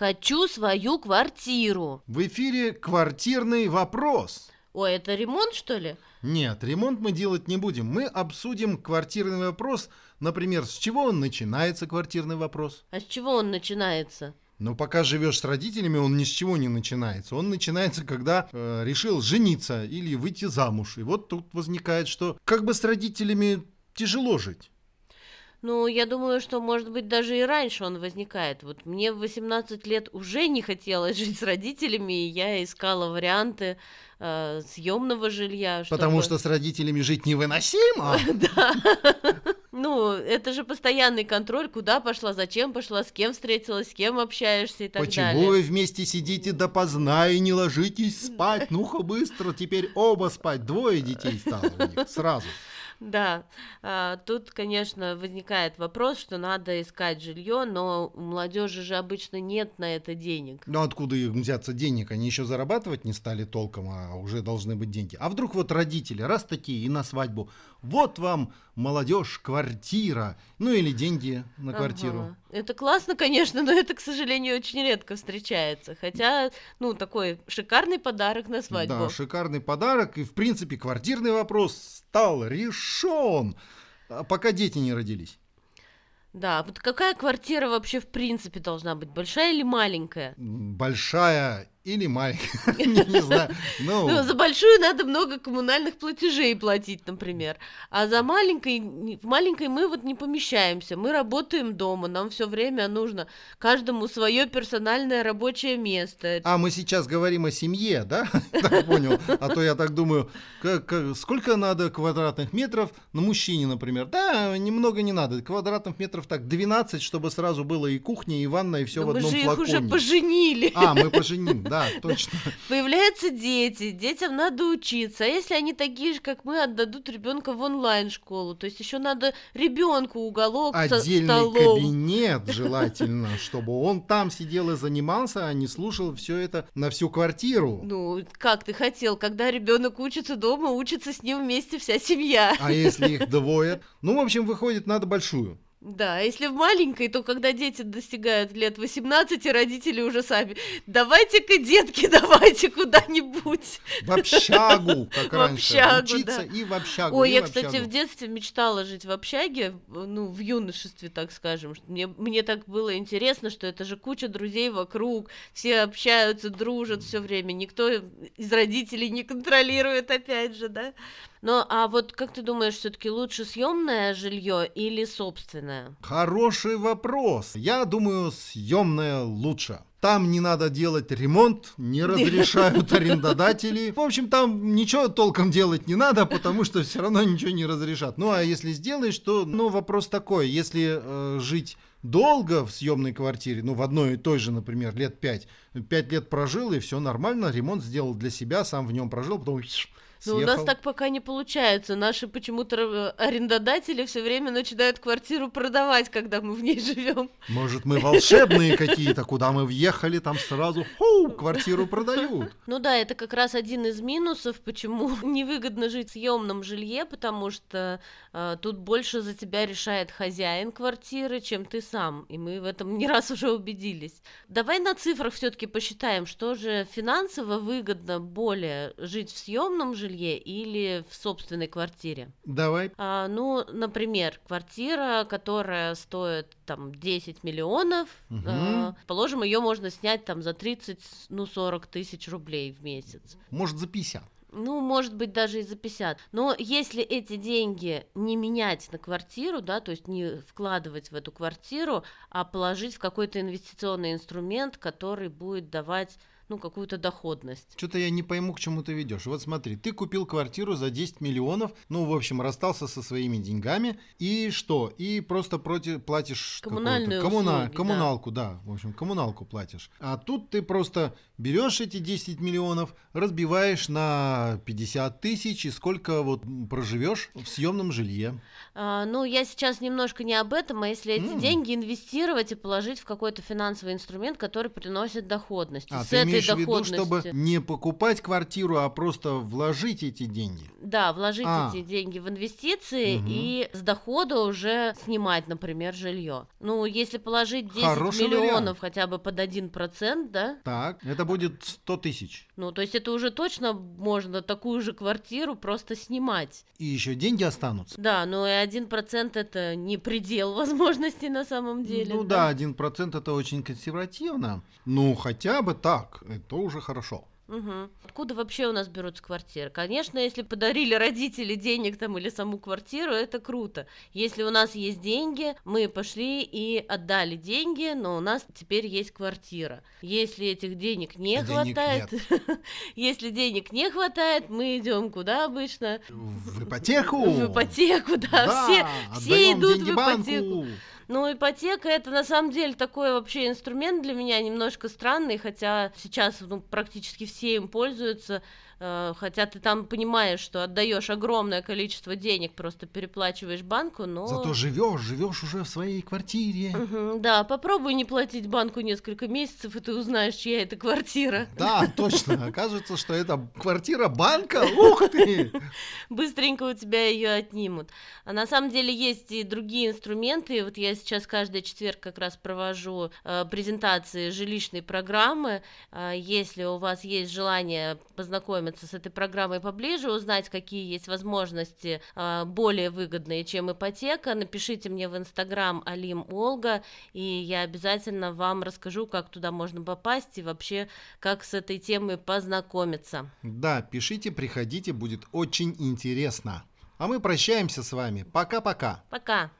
Хочу свою квартиру. В эфире квартирный вопрос. Ой, это ремонт, что ли? Нет, ремонт мы делать не будем. Мы обсудим квартирный вопрос. Например, с чего он начинается, квартирный вопрос? А с чего он начинается? Но пока живешь с родителями, он ни с чего не начинается. Он начинается, когда э, решил жениться или выйти замуж. И вот тут возникает, что как бы с родителями тяжело жить. Ну, я думаю, что, может быть, даже и раньше он возникает. Вот мне в 18 лет уже не хотелось жить с родителями, и я искала варианты э, съемного жилья. Чтобы... Потому что с родителями жить невыносимо. Да. Ну, это же постоянный контроль, куда пошла, зачем пошла, с кем встретилась, с кем общаешься и так далее. Почему вы вместе сидите допоздна и не ложитесь спать? Ну-ка быстро, теперь оба спать. Двое детей стало у них сразу. Да, а, тут, конечно, возникает вопрос, что надо искать жилье, но у молодежи же обычно нет на это денег. Ну откуда их взяться денег? Они еще зарабатывать не стали толком, а уже должны быть деньги. А вдруг вот родители, раз такие, и на свадьбу, вот вам, молодежь, квартира, ну или деньги на квартиру. Ага. Это классно, конечно, но это, к сожалению, очень редко встречается. Хотя, ну, такой шикарный подарок на свадьбу. Да, шикарный подарок, и, в принципе, квартирный вопрос стал решен, а пока дети не родились. Да, вот какая квартира вообще в принципе должна быть, большая или маленькая? Большая или маленькая, не, знаю. Ну, ну, за большую надо много коммунальных платежей платить, например. А за маленькой, в маленькой мы вот не помещаемся. Мы работаем дома, нам все время нужно каждому свое персональное рабочее место. А мы сейчас говорим о семье, да? Так понял. А то я так думаю, сколько надо квадратных метров на мужчине, например? Да, немного не надо. Квадратных метров так 12, чтобы сразу было и кухня, и ванна, и все в одном флаконе. Мы же их уже поженили. А, мы поженим, да, точно. Появляются дети, детям надо учиться. А если они такие же, как мы, отдадут ребенка в онлайн-школу? То есть еще надо ребенку уголок, Отдельный столом. кабинет желательно, чтобы он там сидел и занимался, а не слушал все это на всю квартиру. Ну, как ты хотел, когда ребенок учится дома, учится с ним вместе вся семья. А если их двое? Ну, в общем, выходит, надо большую. Да, если в маленькой, то когда дети достигают лет 18, родители уже сами, давайте-ка, детки, давайте куда-нибудь. В общагу, как в раньше, общагу, учиться да. и в общагу. Ой, я, кстати, в детстве мечтала жить в общаге, ну, в юношестве, так скажем. Мне, мне так было интересно, что это же куча друзей вокруг, все общаются, дружат все время, никто из родителей не контролирует, опять же, да. Ну, а вот как ты думаешь, все-таки лучше съемное жилье или собственное? Хороший вопрос. Я думаю, съемное лучше. Там не надо делать ремонт, не разрешают арендодатели. В общем, там ничего толком делать не надо, потому что все равно ничего не разрешат. Ну, а если сделаешь, то, ну, вопрос такой, если э, жить долго в съемной квартире, ну, в одной и той же, например, лет пять, пять лет прожил, и все нормально, ремонт сделал для себя, сам в нем прожил, потом ну, у нас так пока не получается. Наши почему-то э, арендодатели все время начинают квартиру продавать, когда мы в ней живем. Может, мы волшебные какие-то, куда мы въехали, там сразу хоу, квартиру продают. Ну да, это как раз один из минусов, почему невыгодно жить в съемном жилье, потому что э, тут больше за тебя решает хозяин квартиры, чем ты сам. И мы в этом не раз уже убедились. Давай на цифрах все-таки посчитаем, что же финансово выгодно более жить в съемном жилье жилье или в собственной квартире? Давай. А, ну, например, квартира, которая стоит там 10 миллионов, угу. а, положим, ее можно снять там за 30, ну, 40 тысяч рублей в месяц. Может, за 50 ну, может быть, даже и за 50. Но если эти деньги не менять на квартиру, да, то есть не вкладывать в эту квартиру, а положить в какой-то инвестиционный инструмент, который будет давать ну, какую-то доходность. Что-то я не пойму, к чему ты ведешь. Вот смотри, ты купил квартиру за 10 миллионов, ну, в общем, расстался со своими деньгами, и что? И просто против, платишь Коммунальную коммуна... услуги, коммуналку, да. да, в общем, коммуналку платишь. А тут ты просто берешь эти 10 миллионов, разбиваешь на 50 тысяч, и сколько вот проживешь в съемном жилье. А, ну, я сейчас немножко не об этом, а если эти mm. деньги инвестировать и положить в какой-то финансовый инструмент, который приносит доходность. А, с этой имеешь в виду, чтобы не покупать квартиру, а просто вложить эти деньги? Да, вложить А. эти деньги в инвестиции Мгм. и с дохода уже снимать, например, жилье. Ну, если положить 10 Хороший миллионов вариант. хотя бы под 1%, да, Так, это будет 100 тысяч. ну, то есть это уже точно можно такую же квартиру просто снимать. И еще деньги останутся. Да, но и 1% это не предел возможностей на самом деле. ну да, 1% это очень консервативно. Ну, хотя бы так, это уже хорошо. Мгм. Откуда вообще у нас берутся квартиры? Конечно, если подарили родители денег там или саму квартиру, это круто. Если у нас есть деньги, мы пошли и отдали деньги, но у нас теперь есть квартира. Если этих денег не Денег хватает, если денег не хватает, мы идем куда обычно? В ипотеку? В ипотеку, да, все, все идут в ипотеку. Ну, ипотека это на самом деле такой вообще инструмент для меня немножко странный, хотя сейчас ну, практически все им пользуются, хотя ты там понимаешь, что отдаешь огромное количество денег, просто переплачиваешь банку, но... Зато живешь, живешь уже в своей квартире. Мгм, да, попробуй не платить банку несколько месяцев, и ты узнаешь, чья это квартира. Да, точно. Окажется, что это квартира банка. Ух ты! быстренько у тебя ее отнимут. А на самом деле есть и другие инструменты. Вот я сейчас каждый четверг как раз провожу э, презентации жилищной программы. Э, если у вас есть желание познакомиться с этой программой поближе, узнать, какие есть возможности э, более выгодные, чем ипотека, напишите мне в инстаграм Алим Олга, и я обязательно вам расскажу, как туда можно попасть и вообще как с этой темой познакомиться. Да, пишите, приходите, будет очень интересно. А мы прощаемся с вами. Пока-пока. Пока!